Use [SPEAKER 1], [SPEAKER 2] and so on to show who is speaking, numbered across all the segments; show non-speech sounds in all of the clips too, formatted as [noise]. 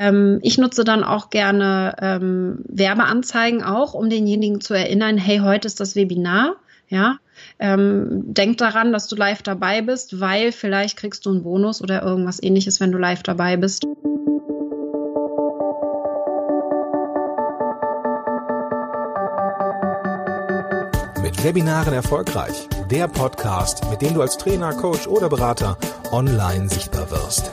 [SPEAKER 1] Ähm, ich nutze dann auch gerne ähm, Werbeanzeigen auch, um denjenigen zu erinnern, hey, heute ist das Webinar. Ja, ähm, denk daran, dass du live dabei bist, weil vielleicht kriegst du einen Bonus oder irgendwas ähnliches, wenn du live dabei bist.
[SPEAKER 2] Mit Webinaren erfolgreich. Der Podcast, mit dem du als Trainer, Coach oder Berater online sichtbar wirst.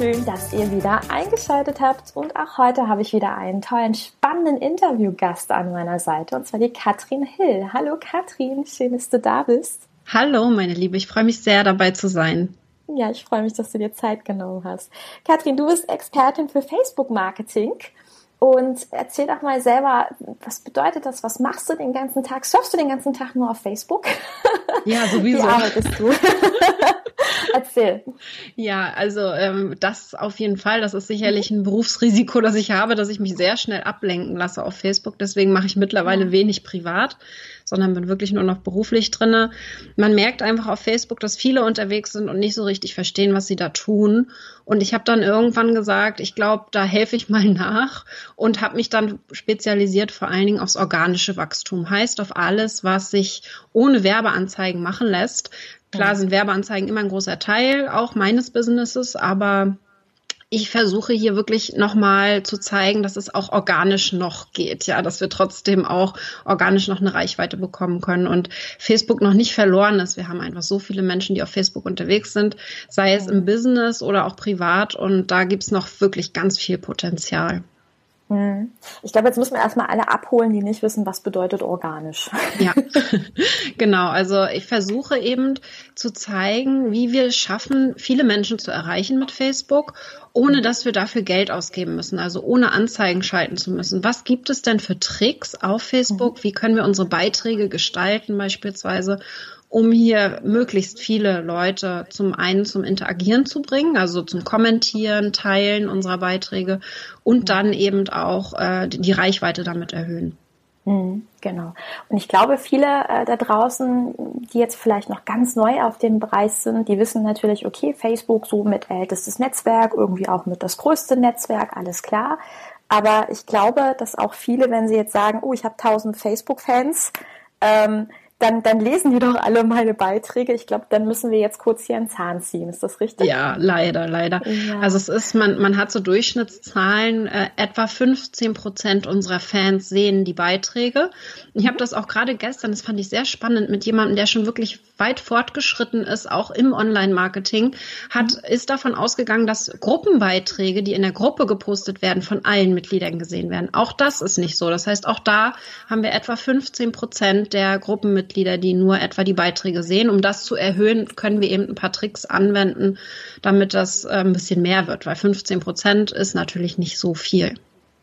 [SPEAKER 3] Schön, dass ihr wieder eingeschaltet habt und auch heute habe ich wieder einen tollen, spannenden Interviewgast an meiner Seite und zwar die Katrin Hill. Hallo Katrin, schön, dass du da bist.
[SPEAKER 1] Hallo meine Liebe, ich freue mich sehr dabei zu sein.
[SPEAKER 3] Ja, ich freue mich, dass du dir Zeit genommen hast. Katrin, du bist Expertin für Facebook-Marketing. Und erzähl doch mal selber, was bedeutet das? Was machst du den ganzen Tag? Surfst du den ganzen Tag nur auf Facebook?
[SPEAKER 1] Ja, [laughs] sowieso.
[SPEAKER 3] Wie arbeitest du? [laughs] [laughs] erzähl.
[SPEAKER 1] Ja, also ähm, das auf jeden Fall. Das ist sicherlich ein Berufsrisiko, das ich habe, dass ich mich sehr schnell ablenken lasse auf Facebook. Deswegen mache ich mittlerweile wenig privat sondern bin wirklich nur noch beruflich drinne. Man merkt einfach auf Facebook, dass viele unterwegs sind und nicht so richtig verstehen, was sie da tun. Und ich habe dann irgendwann gesagt, ich glaube, da helfe ich mal [laughs] nach und habe mich dann spezialisiert vor allen Dingen aufs organische Wachstum. Heißt auf alles, was sich ohne Werbeanzeigen machen lässt. Klar sind Werbeanzeigen immer ein großer Teil auch meines Businesses, aber ich versuche hier wirklich nochmal zu zeigen, dass es auch organisch noch geht, ja, dass wir trotzdem auch organisch noch eine Reichweite bekommen können und Facebook noch nicht verloren ist. Wir haben einfach so viele Menschen, die auf Facebook unterwegs sind, sei es im Business oder auch privat und da gibt's noch wirklich ganz viel Potenzial.
[SPEAKER 3] Hm. Ich glaube, jetzt müssen wir erstmal alle abholen, die nicht wissen, was bedeutet organisch.
[SPEAKER 1] Ja, [laughs] genau. Also ich versuche eben zu zeigen, wie wir es schaffen, viele Menschen zu erreichen mit Facebook, ohne dass wir dafür Geld ausgeben müssen, also ohne Anzeigen schalten zu müssen. Was gibt es denn für Tricks auf Facebook? Mhm. Wie können wir unsere Beiträge gestalten beispielsweise? Um hier möglichst viele Leute zum einen zum Interagieren zu bringen, also zum Kommentieren, Teilen unserer Beiträge und dann eben auch äh, die Reichweite damit erhöhen.
[SPEAKER 3] Mhm, genau. Und ich glaube, viele äh, da draußen, die jetzt vielleicht noch ganz neu auf dem Bereich sind, die wissen natürlich, okay, Facebook so mit ältestes Netzwerk, irgendwie auch mit das größte Netzwerk, alles klar. Aber ich glaube, dass auch viele, wenn sie jetzt sagen, oh, ich habe 1000 Facebook-Fans, ähm, dann, dann lesen die doch alle meine Beiträge. Ich glaube, dann müssen wir jetzt kurz hier einen Zahn ziehen. Ist das richtig?
[SPEAKER 1] Ja, leider, leider. Ja. Also es ist, man, man hat so Durchschnittszahlen, äh, etwa 15 Prozent unserer Fans sehen die Beiträge. Ich habe das auch gerade gestern, das fand ich sehr spannend, mit jemandem, der schon wirklich weit fortgeschritten ist, auch im Online-Marketing, hat, mhm. ist davon ausgegangen, dass Gruppenbeiträge, die in der Gruppe gepostet werden, von allen Mitgliedern gesehen werden. Auch das ist nicht so. Das heißt, auch da haben wir etwa 15 Prozent der Gruppenmitglieder Mitglieder, die nur etwa die Beiträge sehen. Um das zu erhöhen, können wir eben ein paar Tricks anwenden, damit das äh, ein bisschen mehr wird, weil 15 Prozent ist natürlich nicht so viel.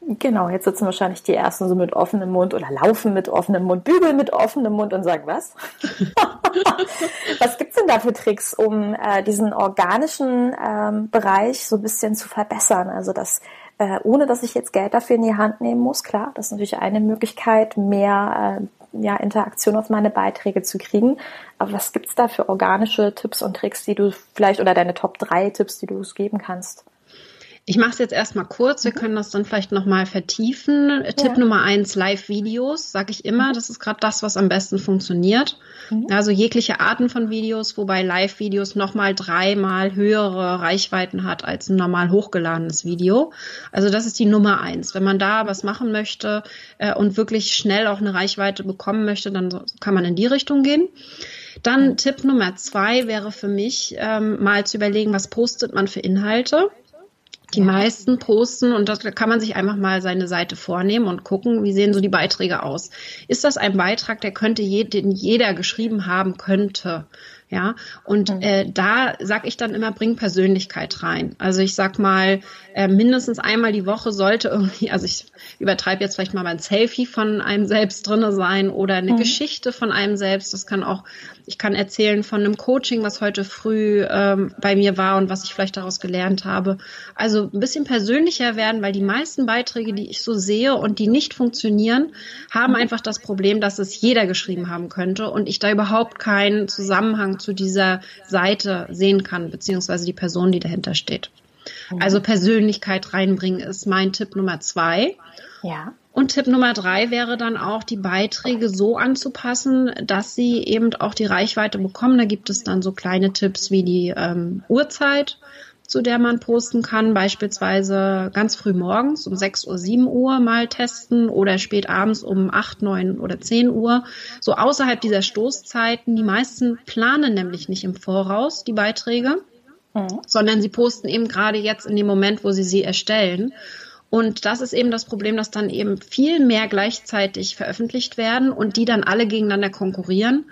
[SPEAKER 3] Genau, jetzt sitzen wahrscheinlich die ersten so mit offenem Mund oder laufen mit offenem Mund, bügeln mit offenem Mund und sagen, was? [laughs] was gibt's denn da für Tricks, um äh, diesen organischen ähm, Bereich so ein bisschen zu verbessern? Also das, äh, ohne dass ich jetzt Geld dafür in die Hand nehmen muss, klar, das ist natürlich eine Möglichkeit, mehr äh, ja, Interaktion auf meine Beiträge zu kriegen. Aber was gibt's da für organische Tipps und Tricks, die du vielleicht oder deine Top 3 Tipps, die du uns geben kannst?
[SPEAKER 1] Ich mache es jetzt erstmal kurz, wir mhm. können das dann vielleicht nochmal vertiefen. Ja. Tipp Nummer eins, Live-Videos, sage ich immer. Mhm. Das ist gerade das, was am besten funktioniert. Mhm. Also jegliche Arten von Videos, wobei Live-Videos nochmal dreimal höhere Reichweiten hat als ein normal hochgeladenes Video. Also das ist die Nummer eins. Wenn man da was machen möchte äh, und wirklich schnell auch eine Reichweite bekommen möchte, dann kann man in die Richtung gehen. Dann mhm. Tipp Nummer zwei wäre für mich, ähm, mal zu überlegen, was postet man für Inhalte. Die meisten posten und da kann man sich einfach mal seine Seite vornehmen und gucken, wie sehen so die Beiträge aus. Ist das ein Beitrag, der könnte je, den jeder geschrieben haben könnte? Ja, und mhm. äh, da sag ich dann immer, bring Persönlichkeit rein. Also ich sag mal, äh, mindestens einmal die Woche sollte irgendwie, also ich übertreibe jetzt vielleicht mal ein Selfie von einem selbst drinne sein oder eine mhm. Geschichte von einem selbst. Das kann auch Ich kann erzählen von einem Coaching, was heute früh ähm, bei mir war und was ich vielleicht daraus gelernt habe. Also ein bisschen persönlicher werden, weil die meisten Beiträge, die ich so sehe und die nicht funktionieren, haben einfach das Problem, dass es jeder geschrieben haben könnte und ich da überhaupt keinen Zusammenhang zu dieser Seite sehen kann, beziehungsweise die Person, die dahinter steht. Mhm. Also Persönlichkeit reinbringen ist mein Tipp Nummer zwei.
[SPEAKER 3] Ja.
[SPEAKER 1] Und Tipp Nummer drei wäre dann auch, die Beiträge so anzupassen, dass sie eben auch die Reichweite bekommen. Da gibt es dann so kleine Tipps wie die ähm, Uhrzeit, zu der man posten kann. Beispielsweise ganz früh morgens um 6 Uhr, 7 Uhr mal testen oder spät abends um 8, 9 oder 10 Uhr. So außerhalb dieser Stoßzeiten. Die meisten planen nämlich nicht im Voraus die Beiträge, mhm. sondern sie posten eben gerade jetzt in dem Moment, wo sie sie erstellen. Und das ist eben das Problem, dass dann eben viel mehr gleichzeitig veröffentlicht werden und die dann alle gegeneinander konkurrieren.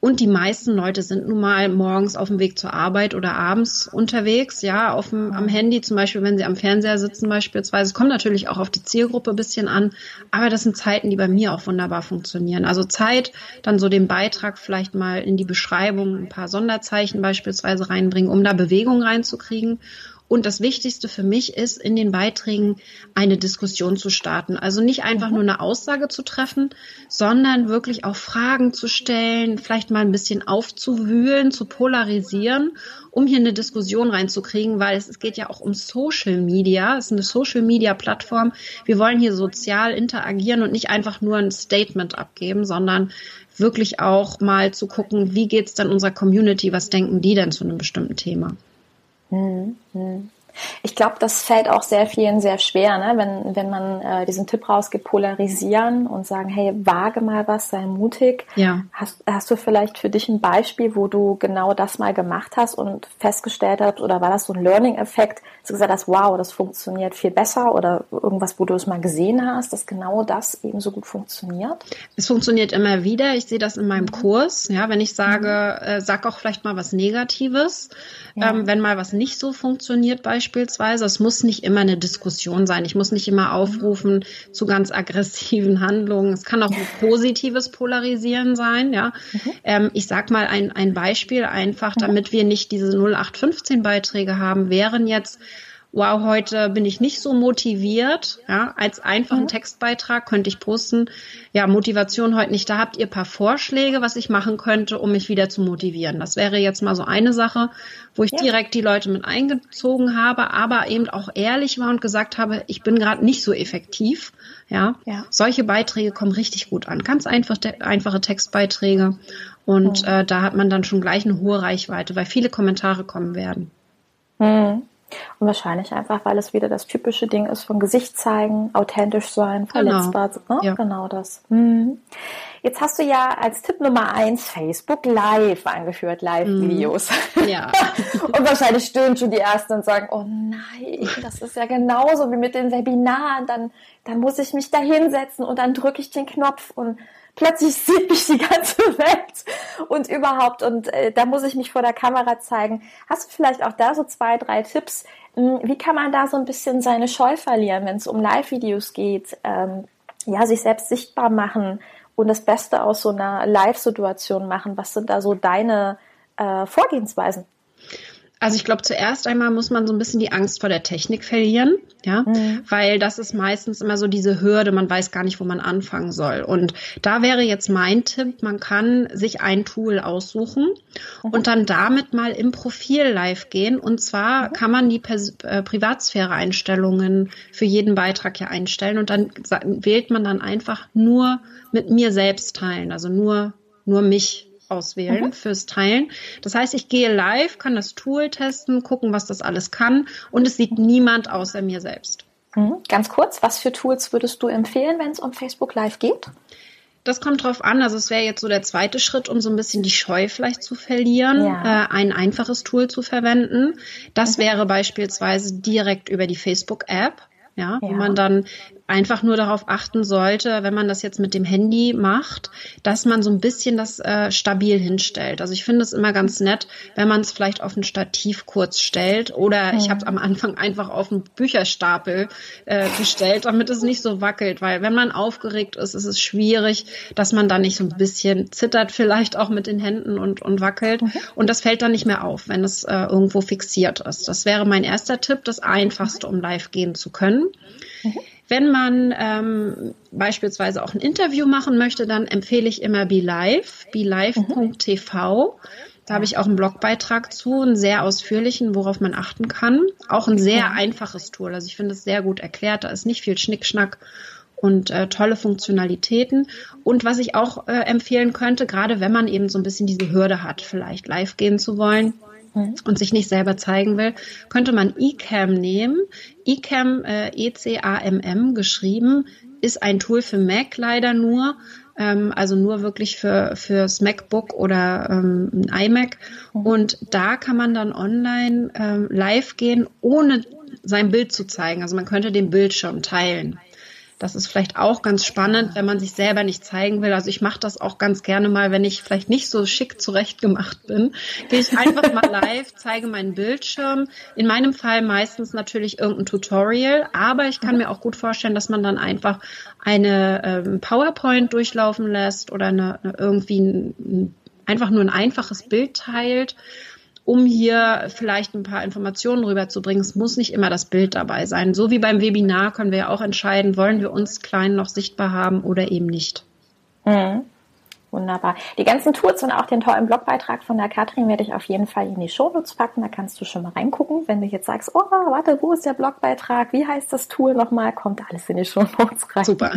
[SPEAKER 1] Und die meisten Leute sind nun mal morgens auf dem Weg zur Arbeit oder abends unterwegs, ja, auf dem, am Handy, zum Beispiel, wenn sie am Fernseher sitzen beispielsweise. Es kommt natürlich auch auf die Zielgruppe ein bisschen an, aber das sind Zeiten, die bei mir auch wunderbar funktionieren. Also Zeit, dann so den Beitrag vielleicht mal in die Beschreibung ein paar Sonderzeichen beispielsweise reinbringen, um da Bewegung reinzukriegen und das Wichtigste für mich ist, in den Beiträgen eine Diskussion zu starten. Also nicht einfach mhm. nur eine Aussage zu treffen, sondern wirklich auch Fragen zu stellen, vielleicht mal ein bisschen aufzuwühlen, zu polarisieren, um hier eine Diskussion reinzukriegen, weil es, es geht ja auch um Social Media. Es ist eine Social Media Plattform. Wir wollen hier sozial interagieren und nicht einfach nur ein Statement abgeben, sondern wirklich auch mal zu gucken, wie geht's dann unserer Community, was denken die denn zu einem bestimmten Thema.
[SPEAKER 3] Mhm. Mhm. Ich glaube, das fällt auch sehr vielen sehr schwer, ne? wenn, wenn man äh, diesen Tipp rausgibt, polarisieren und sagen, hey, wage mal was, sei mutig.
[SPEAKER 1] Ja.
[SPEAKER 3] Hast, hast du vielleicht für dich ein Beispiel, wo du genau das mal gemacht hast und festgestellt hast, oder war das so ein Learning-Effekt, dass du gesagt hast, wow, das funktioniert viel besser oder irgendwas, wo du es mal gesehen hast, dass genau das eben so gut funktioniert?
[SPEAKER 1] Es funktioniert immer wieder. Ich sehe das in meinem mhm. Kurs. Ja, wenn ich sage, äh, sag auch vielleicht mal was Negatives, ja. ähm, wenn mal was nicht so funktioniert, beispielsweise beispielsweise. Es muss nicht immer eine Diskussion sein. Ich muss nicht immer aufrufen zu ganz aggressiven Handlungen. Es kann auch ein positives Polarisieren sein. Ja, mhm. ähm, ich sag mal ein, ein Beispiel einfach, mhm. damit wir nicht diese 0815 Beiträge haben, wären jetzt wow, heute bin ich nicht so motiviert, ja, als einfachen mhm. Textbeitrag könnte ich posten, ja, Motivation heute nicht, da habt ihr paar Vorschläge, was ich machen könnte, um mich wieder zu motivieren. Das wäre jetzt mal so eine Sache, wo ich ja. direkt die Leute mit eingezogen habe, aber eben auch ehrlich war und gesagt habe, ich bin gerade nicht so effektiv, ja. ja. Solche Beiträge kommen richtig gut an, ganz einfach, einfache Textbeiträge und mhm. äh, da hat man dann schon gleich eine hohe Reichweite, weil viele Kommentare kommen werden.
[SPEAKER 3] Mhm. Und wahrscheinlich einfach, weil es wieder das typische Ding ist von Gesicht zeigen, authentisch sein, verletzbar. Genau, ne? ja. genau das. Mhm. Jetzt hast du ja als Tipp Nummer eins Facebook Live angeführt, Live-Videos.
[SPEAKER 1] Mhm. Ja. [laughs]
[SPEAKER 3] und wahrscheinlich stöhnen schon die Ersten und sagen, oh nein, das ist ja genauso wie mit den Webinaren. Dann, dann muss ich mich da hinsetzen und dann drücke ich den Knopf und plötzlich [laughs] sieht mich die ganze Welt und überhaupt und äh, da muss ich mich vor der Kamera zeigen. Hast du vielleicht auch da so zwei, drei Tipps? Hm, wie kann man da so ein bisschen seine Scheu verlieren, wenn es um Live-Videos geht? Ähm, ja, sich selbst sichtbar machen und das Beste aus so einer Live-Situation machen. Was sind da so deine äh, Vorgehensweisen?
[SPEAKER 1] Also ich glaube, zuerst einmal muss man so ein bisschen die Angst vor der Technik verlieren, ja, mhm. weil das ist meistens immer so diese Hürde, man weiß gar nicht, wo man anfangen soll. Und da wäre jetzt mein Tipp, man kann sich ein Tool aussuchen mhm. und dann damit mal im Profil live gehen. Und zwar mhm. kann man die Pers äh, Privatsphäre-Einstellungen für jeden Beitrag ja einstellen und dann wählt man dann einfach nur mit mir selbst teilen, also nur, nur mich auswählen mhm. fürs Teilen. Das heißt, ich gehe live, kann das Tool testen, gucken, was das alles kann und es sieht niemand außer mir selbst.
[SPEAKER 3] Mhm. Ganz kurz, was für Tools würdest du empfehlen, wenn es um Facebook Live geht?
[SPEAKER 1] Das kommt drauf an. Also es wäre jetzt so der zweite Schritt, um so ein bisschen die Scheu vielleicht zu verlieren, ja. äh, ein einfaches Tool zu verwenden. Das mhm. wäre beispielsweise direkt über die Facebook-App ja, ja, wo man dann einfach nur darauf achten sollte, wenn man das jetzt mit dem Handy macht, dass man so ein bisschen das äh, stabil hinstellt. Also ich finde es immer ganz nett, wenn man es vielleicht auf ein Stativ kurz stellt oder mhm. ich habe es am Anfang einfach auf einen Bücherstapel äh, gestellt, damit es nicht so wackelt, weil wenn man aufgeregt ist, ist es schwierig, dass man dann nicht so ein bisschen zittert vielleicht auch mit den Händen und, und wackelt mhm. und das fällt dann nicht mehr auf, wenn es äh, irgendwo fixiert ist. Das wäre mein erster Tipp, das einfachste, um live gehen zu können. Mhm. Wenn man ähm, beispielsweise auch ein Interview machen möchte, dann empfehle ich immer BeLive, belive.tv. Da habe ich auch einen Blogbeitrag zu, einen sehr ausführlichen, worauf man achten kann. Auch ein sehr einfaches Tool. Also ich finde es sehr gut erklärt. Da ist nicht viel Schnickschnack und äh, tolle Funktionalitäten. Und was ich auch äh, empfehlen könnte, gerade wenn man eben so ein bisschen diese Hürde hat, vielleicht live gehen zu wollen. Und sich nicht selber zeigen will, könnte man eCam nehmen. eCam, äh, E-C-A-M-M geschrieben, ist ein Tool für Mac leider nur, ähm, also nur wirklich für fürs MacBook oder ähm, ein iMac. Mhm. Und da kann man dann online ähm, live gehen, ohne sein Bild zu zeigen. Also man könnte den Bildschirm teilen. Das ist vielleicht auch ganz spannend, wenn man sich selber nicht zeigen will. Also ich mache das auch ganz gerne mal, wenn ich vielleicht nicht so schick zurechtgemacht bin. Gehe ich einfach mal [laughs] live, zeige meinen Bildschirm. In meinem Fall meistens natürlich irgendein Tutorial, aber ich kann mir auch gut vorstellen, dass man dann einfach eine ähm, PowerPoint durchlaufen lässt oder eine, irgendwie ein, einfach nur ein einfaches Bild teilt um hier vielleicht ein paar Informationen rüberzubringen. Es muss nicht immer das Bild dabei sein. So wie beim Webinar können wir ja auch entscheiden, wollen wir uns klein noch sichtbar haben oder eben nicht.
[SPEAKER 3] Mhm. Wunderbar. Die ganzen Tools und auch den tollen Blogbeitrag von der Katrin werde ich auf jeden Fall in die Shownotes packen. Da kannst du schon mal reingucken. Wenn du jetzt sagst, oh, warte, wo ist der Blogbeitrag? Wie heißt das Tool nochmal? Kommt alles in die Shownotes rein.
[SPEAKER 1] Super.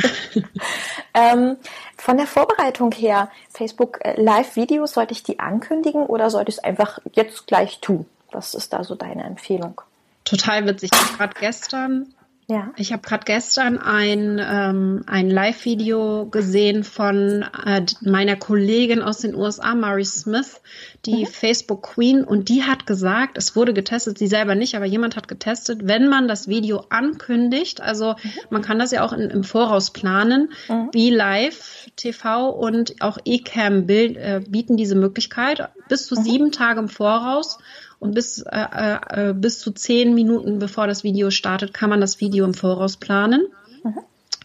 [SPEAKER 1] [laughs]
[SPEAKER 3] ähm, von der Vorbereitung her, Facebook äh, Live-Videos, sollte ich die ankündigen oder sollte ich es einfach jetzt gleich tun? Was ist da so deine Empfehlung?
[SPEAKER 1] Total witzig. Ich habe gerade gestern ja. Ich habe gerade gestern ein, ähm, ein Live-Video gesehen von äh, meiner Kollegin aus den USA, Mary Smith, die mhm. Facebook Queen, und die hat gesagt, es wurde getestet, sie selber nicht, aber jemand hat getestet, wenn man das Video ankündigt, also mhm. man kann das ja auch in, im Voraus planen, mhm. wie Live TV und auch Ecamm äh, bieten diese Möglichkeit bis zu mhm. sieben Tage im Voraus und bis, äh, äh, äh, bis zu zehn Minuten bevor das Video startet, kann man das Video im Voraus planen. Mhm.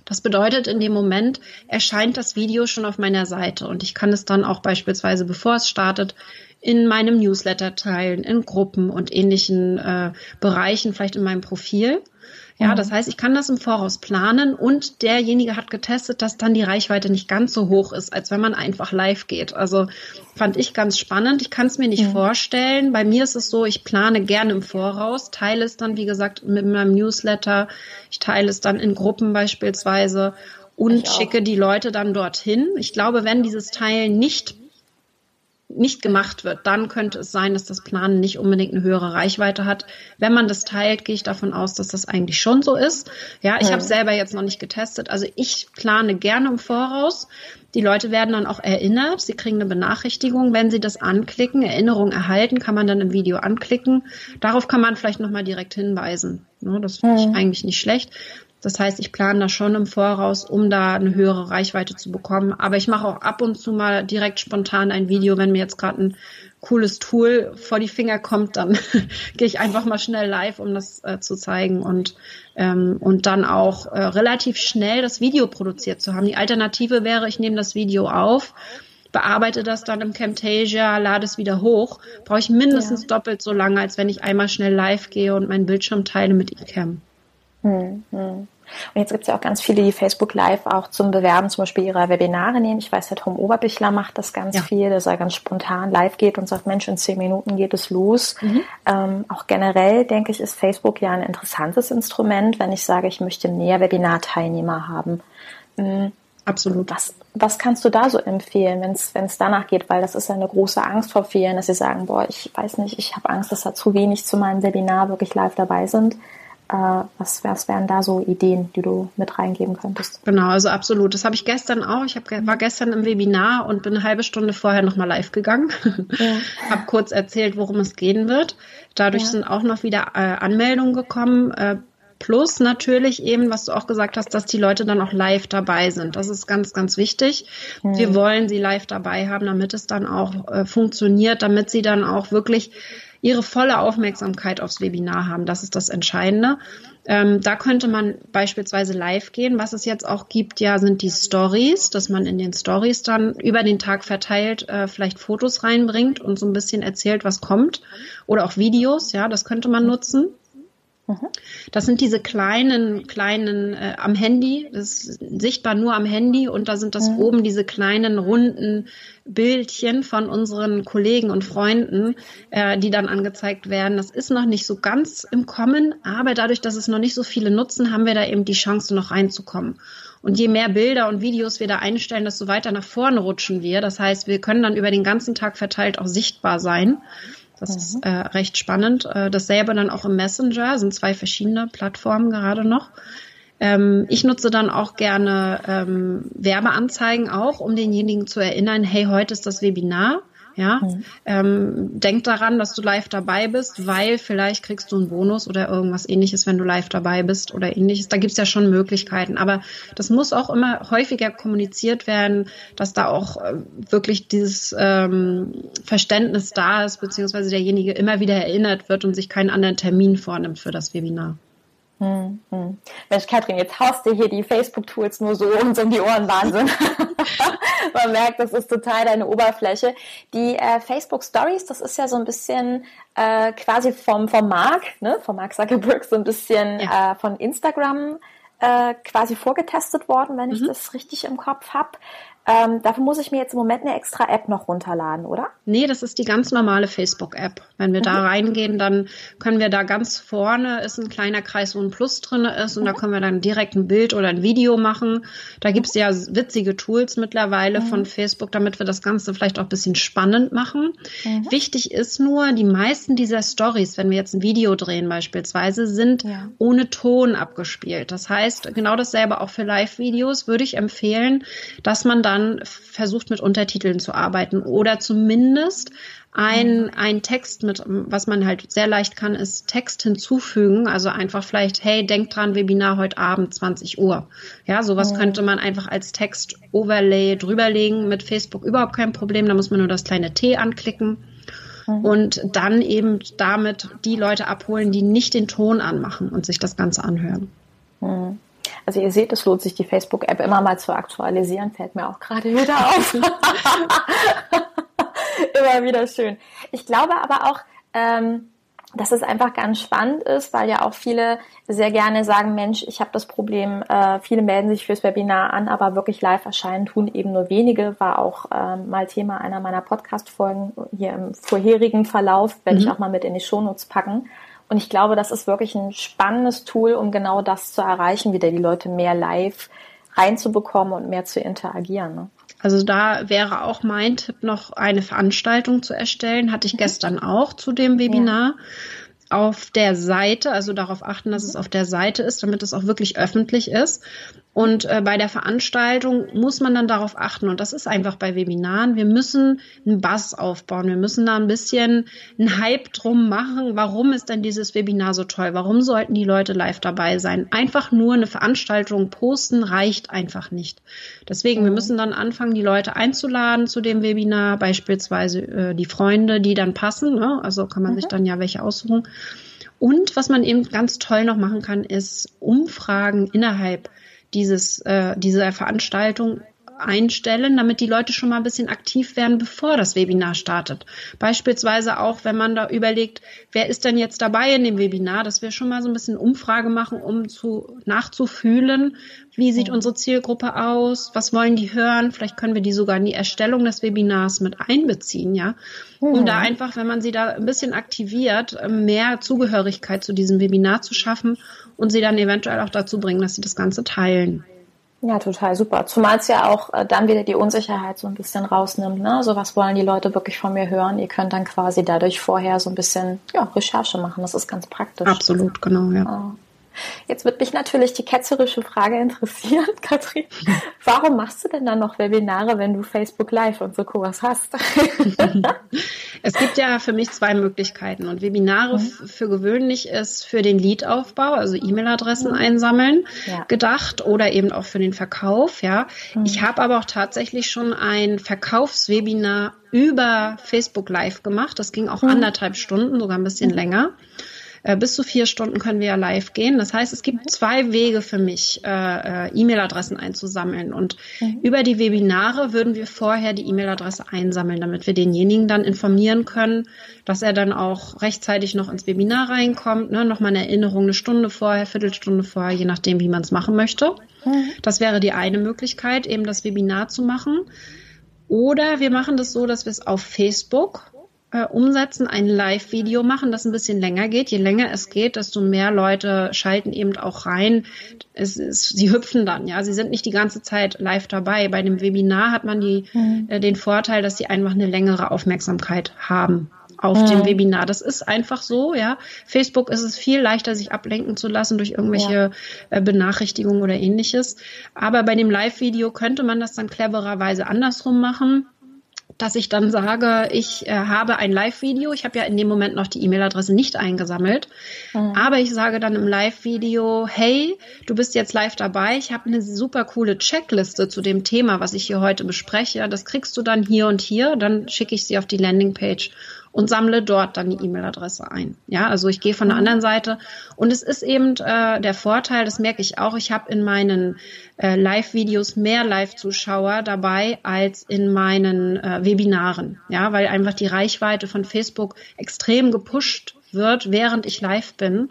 [SPEAKER 1] Das bedeutet, in dem Moment erscheint das Video schon auf meiner Seite und ich kann es dann auch beispielsweise, bevor es startet, in meinem Newsletter teilen, in Gruppen und ähnlichen äh, Bereichen, vielleicht in meinem Profil. Ja, das heißt, ich kann das im Voraus planen und derjenige hat getestet, dass dann die Reichweite nicht ganz so hoch ist, als wenn man einfach live geht. Also fand ich ganz spannend. Ich kann es mir nicht mhm. vorstellen. Bei mir ist es so, ich plane gerne im Voraus, teile es dann, wie gesagt, mit meinem Newsletter. Ich teile es dann in Gruppen beispielsweise und schicke die Leute dann dorthin. Ich glaube, wenn dieses Teilen nicht nicht gemacht wird, dann könnte es sein, dass das Planen nicht unbedingt eine höhere Reichweite hat. Wenn man das teilt, gehe ich davon aus, dass das eigentlich schon so ist. Ja, ich ja. habe selber jetzt noch nicht getestet. Also ich plane gerne im Voraus. Die Leute werden dann auch erinnert. Sie kriegen eine Benachrichtigung, wenn sie das anklicken. Erinnerung erhalten kann man dann im Video anklicken. Darauf kann man vielleicht nochmal direkt hinweisen. Das finde ich eigentlich nicht schlecht. Das heißt, ich plane das schon im Voraus, um da eine höhere Reichweite zu bekommen. Aber ich mache auch ab und zu mal direkt spontan ein Video, wenn mir jetzt gerade ein cooles Tool vor die Finger kommt, dann [laughs] gehe ich einfach mal schnell live, um das äh, zu zeigen und ähm, und dann auch äh, relativ schnell das Video produziert zu haben. Die Alternative wäre, ich nehme das Video auf, bearbeite das dann im Camtasia, lade es wieder hoch. Brauche ich mindestens ja. doppelt so lange, als wenn ich einmal schnell live gehe und meinen Bildschirm teile mit eCam. Hm,
[SPEAKER 3] hm. Und jetzt gibt es ja auch ganz viele, die Facebook Live auch zum Bewerben zum Beispiel ihrer Webinare nehmen. Ich weiß, der Tom Oberbichler macht das ganz ja. viel, dass er ganz spontan live geht und sagt, Mensch, in zehn Minuten geht es los. Mhm. Ähm, auch generell, denke ich, ist Facebook ja ein interessantes Instrument, wenn ich sage, ich möchte mehr Webinarteilnehmer haben.
[SPEAKER 1] Mhm. Absolut.
[SPEAKER 3] Was, was kannst du da so empfehlen, wenn es danach geht? Weil das ist ja eine große Angst vor vielen, dass sie sagen, boah, ich weiß nicht, ich habe Angst, dass da zu wenig zu meinem Webinar wirklich live dabei sind. Äh, was, was wären da so Ideen, die du mit reingeben könntest?
[SPEAKER 1] Genau, also absolut. Das habe ich gestern auch. Ich hab, war gestern im Webinar und bin eine halbe Stunde vorher nochmal live gegangen. Ja. [laughs] habe kurz erzählt, worum es gehen wird. Dadurch ja. sind auch noch wieder äh, Anmeldungen gekommen. Äh, Plus natürlich eben, was du auch gesagt hast, dass die Leute dann auch live dabei sind. Das ist ganz, ganz wichtig. Wir wollen sie live dabei haben, damit es dann auch äh, funktioniert, damit sie dann auch wirklich ihre volle Aufmerksamkeit aufs Webinar haben. Das ist das Entscheidende. Ähm, da könnte man beispielsweise live gehen. Was es jetzt auch gibt, ja, sind die Stories, dass man in den Stories dann über den Tag verteilt äh, vielleicht Fotos reinbringt und so ein bisschen erzählt, was kommt. Oder auch Videos, ja, das könnte man nutzen. Mhm. Das sind diese kleinen, kleinen äh, am Handy, das ist sichtbar nur am Handy und da sind das mhm. oben diese kleinen runden Bildchen von unseren Kollegen und Freunden, äh, die dann angezeigt werden. Das ist noch nicht so ganz im Kommen, aber dadurch, dass es noch nicht so viele nutzen, haben wir da eben die Chance, noch reinzukommen. Und je mehr Bilder und Videos wir da einstellen, desto weiter nach vorne rutschen wir. Das heißt, wir können dann über den ganzen Tag verteilt auch sichtbar sein. Das mhm. ist äh, recht spannend. Äh, dasselbe dann auch im Messenger, sind zwei verschiedene Plattformen gerade noch. Ähm, ich nutze dann auch gerne ähm, Werbeanzeigen auch, um denjenigen zu erinnern, hey, heute ist das Webinar. Ja, mhm. ähm, denk daran, dass du live dabei bist, weil vielleicht kriegst du einen Bonus oder irgendwas ähnliches, wenn du live dabei bist oder ähnliches. Da gibt's ja schon Möglichkeiten. Aber das muss auch immer häufiger kommuniziert werden, dass da auch äh, wirklich dieses ähm, Verständnis da ist, beziehungsweise derjenige immer wieder erinnert wird und sich keinen anderen Termin vornimmt für das Webinar.
[SPEAKER 3] Hm, hm. Mensch, Katrin, jetzt haust du hier die Facebook-Tools nur so uns um die Ohren, Wahnsinn. [laughs] Man merkt, das ist total deine Oberfläche. Die äh, Facebook Stories, das ist ja so ein bisschen äh, quasi vom, vom Mark, ne, vom Mark Zuckerberg, so ein bisschen ja. äh, von Instagram äh, quasi vorgetestet worden, wenn mhm. ich das richtig im Kopf habe. Ähm, dafür muss ich mir jetzt im Moment eine extra App noch runterladen, oder?
[SPEAKER 1] Nee, das ist die ganz normale Facebook-App. Wenn wir mhm. da reingehen, dann können wir da ganz vorne ist ein kleiner Kreis, wo ein Plus drin ist und mhm. da können wir dann direkt ein Bild oder ein Video machen. Da gibt's ja witzige Tools mittlerweile mhm. von Facebook, damit wir das Ganze vielleicht auch ein bisschen spannend machen. Mhm. Wichtig ist nur, die meisten dieser Stories, wenn wir jetzt ein Video drehen beispielsweise, sind ja. ohne Ton abgespielt. Das heißt, genau dasselbe auch für Live-Videos würde ich empfehlen, dass man da dann versucht mit Untertiteln zu arbeiten oder zumindest ein, ein Text mit, was man halt sehr leicht kann, ist Text hinzufügen. Also einfach vielleicht, hey, denk dran, Webinar heute Abend 20 Uhr. Ja, sowas ja. könnte man einfach als Text-Overlay drüberlegen. Mit Facebook überhaupt kein Problem. Da muss man nur das kleine T anklicken. Mhm. Und dann eben damit die Leute abholen, die nicht den Ton anmachen und sich das Ganze anhören.
[SPEAKER 3] Mhm. Also ihr seht, es lohnt sich, die Facebook-App immer mal zu aktualisieren, fällt mir auch gerade wieder auf. [laughs] immer wieder schön. Ich glaube aber auch, ähm, dass es einfach ganz spannend ist, weil ja auch viele sehr gerne sagen, Mensch, ich habe das Problem, äh, viele melden sich fürs Webinar an, aber wirklich live erscheinen tun eben nur wenige, war auch ähm, mal Thema einer meiner Podcast-Folgen hier im vorherigen Verlauf, werde mhm. ich auch mal mit in die Shownotes packen. Und ich glaube, das ist wirklich ein spannendes Tool, um genau das zu erreichen, wieder die Leute mehr live reinzubekommen und mehr zu interagieren. Ne?
[SPEAKER 1] Also da wäre auch mein Tipp noch eine Veranstaltung zu erstellen. Hatte ich mhm. gestern auch zu dem Webinar. Ja auf der Seite, also darauf achten, dass es auf der Seite ist, damit es auch wirklich öffentlich ist. Und äh, bei der Veranstaltung muss man dann darauf achten. Und das ist einfach bei Webinaren. Wir müssen einen Bass aufbauen. Wir müssen da ein bisschen einen Hype drum machen. Warum ist denn dieses Webinar so toll? Warum sollten die Leute live dabei sein? Einfach nur eine Veranstaltung posten reicht einfach nicht. Deswegen, wir mhm. müssen dann anfangen, die Leute einzuladen zu dem Webinar, beispielsweise äh, die Freunde, die dann passen. Ne? Also kann man mhm. sich dann ja welche aussuchen. Und was man eben ganz toll noch machen kann, ist Umfragen innerhalb dieses, äh, dieser Veranstaltung einstellen, damit die Leute schon mal ein bisschen aktiv werden, bevor das Webinar startet. Beispielsweise auch, wenn man da überlegt, wer ist denn jetzt dabei in dem Webinar, dass wir schon mal so ein bisschen Umfrage machen, um zu nachzufühlen, wie sieht unsere Zielgruppe aus, was wollen die hören, vielleicht können wir die sogar in die Erstellung des Webinars mit einbeziehen, ja, um da einfach, wenn man sie da ein bisschen aktiviert, mehr Zugehörigkeit zu diesem Webinar zu schaffen und sie dann eventuell auch dazu bringen, dass sie das Ganze teilen.
[SPEAKER 3] Ja, total super. Zumal es ja auch äh, dann wieder die Unsicherheit so ein bisschen rausnimmt. Ne? So was wollen die Leute wirklich von mir hören? Ihr könnt dann quasi dadurch vorher so ein bisschen ja, Recherche machen. Das ist ganz praktisch.
[SPEAKER 1] Absolut, genau, ja.
[SPEAKER 3] Jetzt wird mich natürlich die ketzerische Frage interessieren, [laughs] Katrin. Warum machst du denn dann noch Webinare, wenn du Facebook Live und so was hast? [laughs]
[SPEAKER 1] es gibt ja für mich zwei Möglichkeiten und Webinare mhm. für gewöhnlich ist für den Leadaufbau, also E-Mail-Adressen mhm. einsammeln, ja. gedacht oder eben auch für den Verkauf. Ja, mhm. ich habe aber auch tatsächlich schon ein Verkaufswebinar über Facebook Live gemacht. Das ging auch mhm. anderthalb Stunden, sogar ein bisschen mhm. länger. Äh, bis zu vier Stunden können wir ja live gehen. Das heißt, es gibt zwei Wege für mich, äh, äh, E-Mail-Adressen einzusammeln. Und mhm. über die Webinare würden wir vorher die E-Mail-Adresse einsammeln, damit wir denjenigen dann informieren können, dass er dann auch rechtzeitig noch ins Webinar reinkommt. Ne? Nochmal eine Erinnerung eine Stunde vorher, Viertelstunde vorher, je nachdem, wie man es machen möchte. Mhm. Das wäre die eine Möglichkeit, eben das Webinar zu machen. Oder wir machen das so, dass wir es auf Facebook äh, umsetzen, ein Live-Video machen, das ein bisschen länger geht. Je länger es geht, desto mehr Leute schalten eben auch rein. Es ist, sie hüpfen dann, ja. Sie sind nicht die ganze Zeit live dabei. Bei dem Webinar hat man die, mhm. äh, den Vorteil, dass sie einfach eine längere Aufmerksamkeit haben auf mhm. dem Webinar. Das ist einfach so, ja. Facebook ist es viel leichter, sich ablenken zu lassen durch irgendwelche ja. Äh, Benachrichtigungen oder ähnliches. Aber bei dem Live-Video könnte man das dann clevererweise andersrum machen dass ich dann sage, ich äh, habe ein Live-Video. Ich habe ja in dem Moment noch die E-Mail-Adresse nicht eingesammelt. Mhm. Aber ich sage dann im Live-Video, hey, du bist jetzt live dabei. Ich habe eine super coole Checkliste zu dem Thema, was ich hier heute bespreche. Das kriegst du dann hier und hier. Dann schicke ich sie auf die Landingpage und sammle dort dann die E-Mail-Adresse ein. Ja, also ich gehe von der mhm. anderen Seite und es ist eben äh, der Vorteil, das merke ich auch, ich habe in meinen äh, Live-Videos mehr Live-Zuschauer dabei als in meinen äh, Webinaren. Ja, weil einfach die Reichweite von Facebook extrem gepusht wird, während ich live bin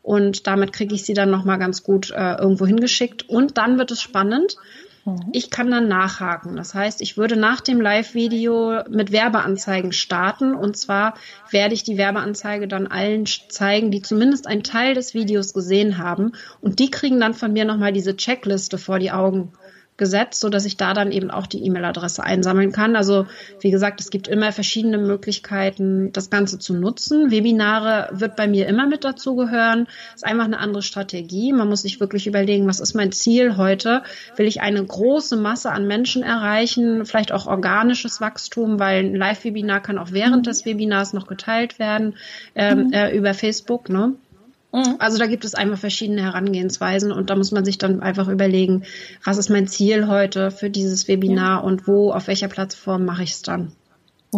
[SPEAKER 1] und damit kriege ich sie dann noch mal ganz gut äh, irgendwo hingeschickt und dann wird es spannend, Mhm. Ich kann dann nachhaken. Das heißt, ich würde nach dem Live-Video mit Werbeanzeigen starten. Und zwar werde ich die Werbeanzeige dann allen zeigen, die zumindest einen Teil des Videos gesehen haben. Und die kriegen dann von mir nochmal diese Checkliste vor die Augen gesetzt, so dass ich da dann eben auch die E-Mail-Adresse einsammeln kann. Also wie gesagt, es gibt immer verschiedene Möglichkeiten, das Ganze zu nutzen. Webinare wird bei mir immer mit dazu gehören. Ist einfach eine andere Strategie. Man muss sich wirklich überlegen, was ist mein Ziel heute? Will ich eine große Masse an Menschen erreichen? Vielleicht auch organisches Wachstum, weil ein Live-Webinar kann auch während mhm. des Webinars noch geteilt werden ähm, mhm. äh, über Facebook. Ne? Mhm. Also da gibt es einfach verschiedene Herangehensweisen und da muss man sich dann einfach überlegen, was ist mein Ziel heute für dieses Webinar ja. und wo, auf welcher Plattform mache ich es dann.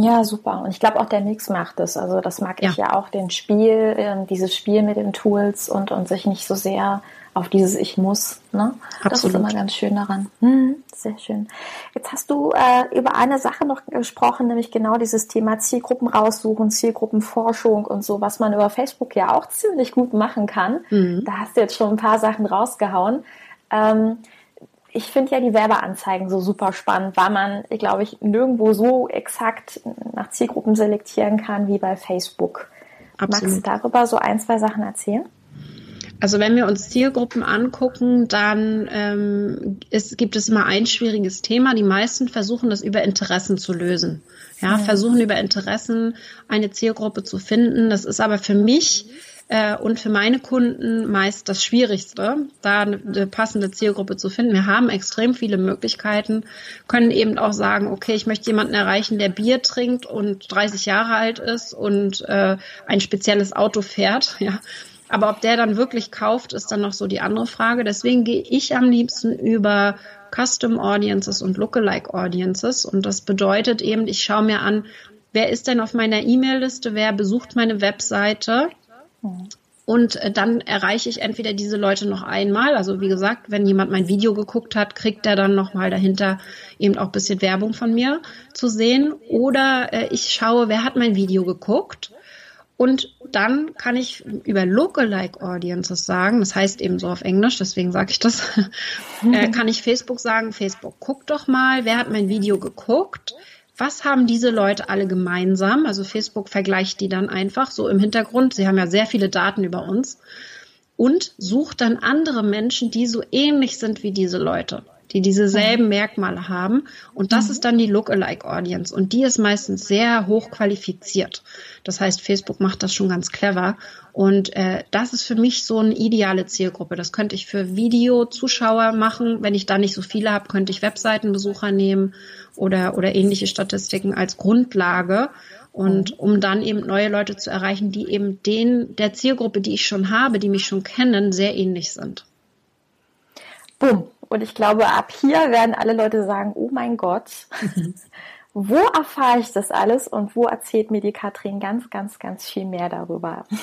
[SPEAKER 3] Ja, super. Und ich glaube auch der Mix macht es. Also das mag ja. ich ja auch, den Spiel, ähm, dieses Spiel mit den Tools und, und sich nicht so sehr auf dieses Ich muss. Ne? Das ist immer ganz schön daran. Hm, sehr schön. Jetzt hast du äh, über eine Sache noch gesprochen, nämlich genau dieses Thema Zielgruppen raussuchen, Zielgruppenforschung und so, was man über Facebook ja auch ziemlich gut machen kann. Mhm. Da hast du jetzt schon ein paar Sachen rausgehauen. Ähm, ich finde ja die Werbeanzeigen so super spannend, weil man, glaube ich, nirgendwo so exakt nach Zielgruppen selektieren kann wie bei Facebook. Absolut. Magst du darüber so ein, zwei Sachen erzählen?
[SPEAKER 1] Also wenn wir uns Zielgruppen angucken, dann ähm, ist, gibt es immer ein schwieriges Thema. Die meisten versuchen das über Interessen zu lösen. Ja, mhm. versuchen über Interessen eine Zielgruppe zu finden. Das ist aber für mich äh, und für meine Kunden meist das Schwierigste, da eine, passende Zielgruppe zu finden. Wir haben extrem viele Möglichkeiten, können eben auch sagen, okay, ich möchte jemanden erreichen, der Bier trinkt und 30 Jahre alt ist und äh, ein spezielles Auto fährt. [laughs] Ja, aber ob der dann wirklich kauft, ist dann noch so die andere Frage. Deswegen gehe ich am liebsten über Custom Audiences und Lookalike Audiences. Und das bedeutet eben, ich schaue mir an, wer ist denn auf meiner E-Mail-Liste, wer besucht meine Webseite. Und äh, dann erreiche ich entweder diese Leute noch einmal. Also wie gesagt, wenn jemand mein Video geguckt hat, kriegt er dann nochmal dahinter eben auch ein bisschen Werbung von mir zu sehen. Oder äh, ich schaue, wer hat mein Video geguckt und dann kann ich über Lookalike Audiences sagen, das heißt eben so auf Englisch, deswegen sage ich das, [laughs] äh, kann ich Facebook sagen, Facebook, guck doch mal, wer hat mein Video geguckt? Was haben diese Leute alle gemeinsam? Also Facebook vergleicht die dann einfach so im Hintergrund. Sie haben ja sehr viele Daten über uns und sucht dann andere Menschen, die so ähnlich sind wie diese Leute. Die dieselben Merkmale haben. Und das mhm. ist dann die Lookalike Audience. Und die ist meistens sehr hoch qualifiziert. Das heißt, Facebook macht das schon ganz clever. Und äh, das ist für mich so eine ideale Zielgruppe. Das könnte ich für Videozuschauer machen. Wenn ich da nicht so viele habe, könnte ich Webseitenbesucher nehmen oder, oder ähnliche Statistiken als Grundlage. Und mhm. um dann eben neue Leute zu erreichen, die eben den, der Zielgruppe, die ich schon habe, die mich schon kennen, sehr ähnlich sind.
[SPEAKER 3] Bumm. Und ich glaube, ab hier werden alle Leute sagen, oh mein Gott, [laughs] wo erfahre ich das alles und wo erzählt mir die Katrin ganz, ganz, ganz viel mehr darüber? [laughs]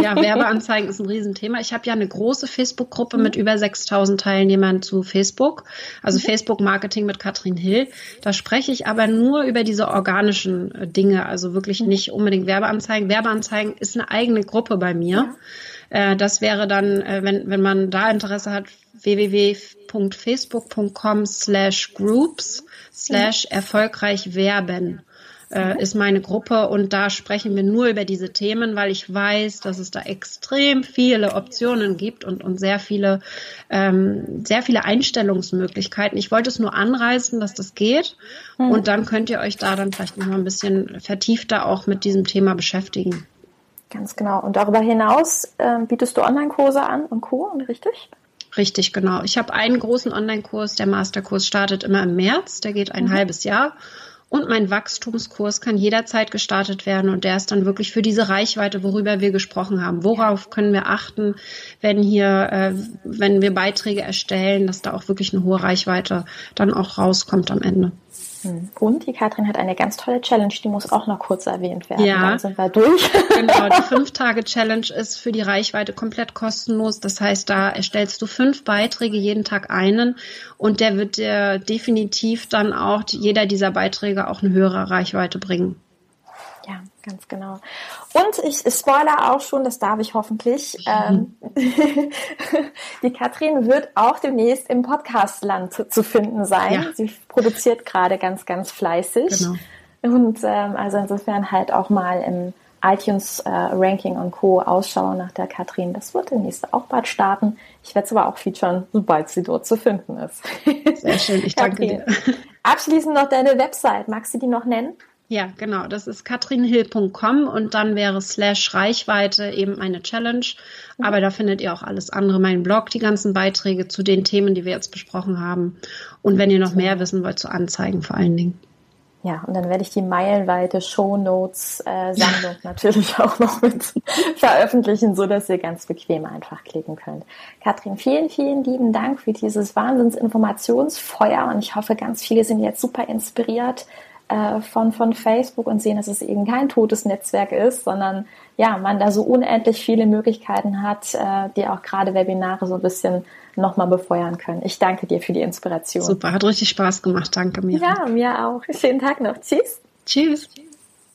[SPEAKER 1] Ja, Werbeanzeigen [laughs] ist ein Riesenthema. Ich habe ja eine große Facebook-Gruppe mhm. mit über 6000 Teilnehmern zu Facebook, also mhm. Facebook-Marketing mit Katrin Hill. Da spreche ich aber nur über diese organischen äh, Dinge, also wirklich mhm. nicht unbedingt Werbeanzeigen. Werbeanzeigen ist eine eigene Gruppe bei mir. Ja. Äh, das wäre dann, äh, wenn, wenn man da Interesse hat, www.facebook.com slash groups slash erfolgreich werben äh, ist meine Gruppe und da sprechen wir nur über diese Themen, weil ich weiß, dass es da extrem viele Optionen gibt und, und sehr viele, ähm, sehr viele Einstellungsmöglichkeiten. Ich wollte es nur anreißen, dass das geht mhm. und dann könnt ihr euch da dann vielleicht noch mal ein bisschen vertiefter auch mit diesem Thema beschäftigen.
[SPEAKER 3] Ganz genau. Und darüber hinaus äh, bietest du Online-Kurse an und Co. richtig?
[SPEAKER 1] Richtig, genau. Ich habe einen großen Online-Kurs, der Masterkurs startet immer im März, der geht ein mhm. halbes Jahr. Und mein Wachstumskurs kann jederzeit gestartet werden und der ist dann wirklich für diese Reichweite, worüber wir gesprochen haben. Worauf können wir achten, wenn hier, äh, wenn wir Beiträge erstellen, dass da auch wirklich eine hohe Reichweite dann auch rauskommt am Ende.
[SPEAKER 3] Und die Katrin hat eine ganz tolle Challenge, die muss auch noch kurz erwähnt werden. Ja, dann sind wir durch. [laughs]
[SPEAKER 1] genau, die [laughs] 5-Tage-Challenge ist für die Reichweite komplett kostenlos. Das heißt, da erstellst du fünf Beiträge, jeden Tag einen. Und der wird dir definitiv dann auch, jeder dieser Beiträge auch eine höhere Reichweite bringen.
[SPEAKER 3] Ja, ganz genau. Und ich spoiler auch schon, das darf ich hoffentlich. Ähm, [laughs] die Katrin wird auch demnächst im Podcastland zu, finden sein. Ja. Sie produziert gerade ganz, ganz fleißig. Genau. Und ähm, also insofern halt auch mal im iTunes äh, Ranking und Co. Ausschau nach der Katrin. Das wird demnächst auch bald starten. Ich werde es aber auch featuren, sobald sie dort zu finden ist.
[SPEAKER 1] Sehr schön, ich danke [laughs] dir.
[SPEAKER 3] Abschließend noch deine Website. Magst du die noch nennen?
[SPEAKER 1] Ja, genau. Das ist katrinhill.com und dann wäre slash Reichweite eben eine Challenge. Mhm. Aber da findet ihr auch alles andere, meinen Blog, die ganzen Beiträge zu den Themen, die wir jetzt besprochen haben. Und wenn ihr noch mehr wissen wollt zu Anzeigen vor allen Dingen.
[SPEAKER 3] Ja, und dann werde ich die meilenweite Shownotes-Sammlung äh, [laughs] natürlich auch noch mit veröffentlichen, so dass ihr ganz bequem einfach klicken könnt. Katrin, vielen, vielen lieben Dank für dieses Wahnsinns-Informationsfeuer und ich hoffe, ganz viele sind jetzt super inspiriert, äh, von, von Facebook und sehen, dass es eben kein totes Netzwerk ist, sondern ja, man da so unendlich viele Möglichkeiten hat, äh, die auch gerade Webinare so ein bisschen nochmal befeuern können. Ich danke dir für die Inspiration.
[SPEAKER 1] Super, hat richtig Spaß gemacht. Danke mir.
[SPEAKER 3] Ja, mir auch. Schönen Tag noch. Tschüss.
[SPEAKER 1] Tschüss.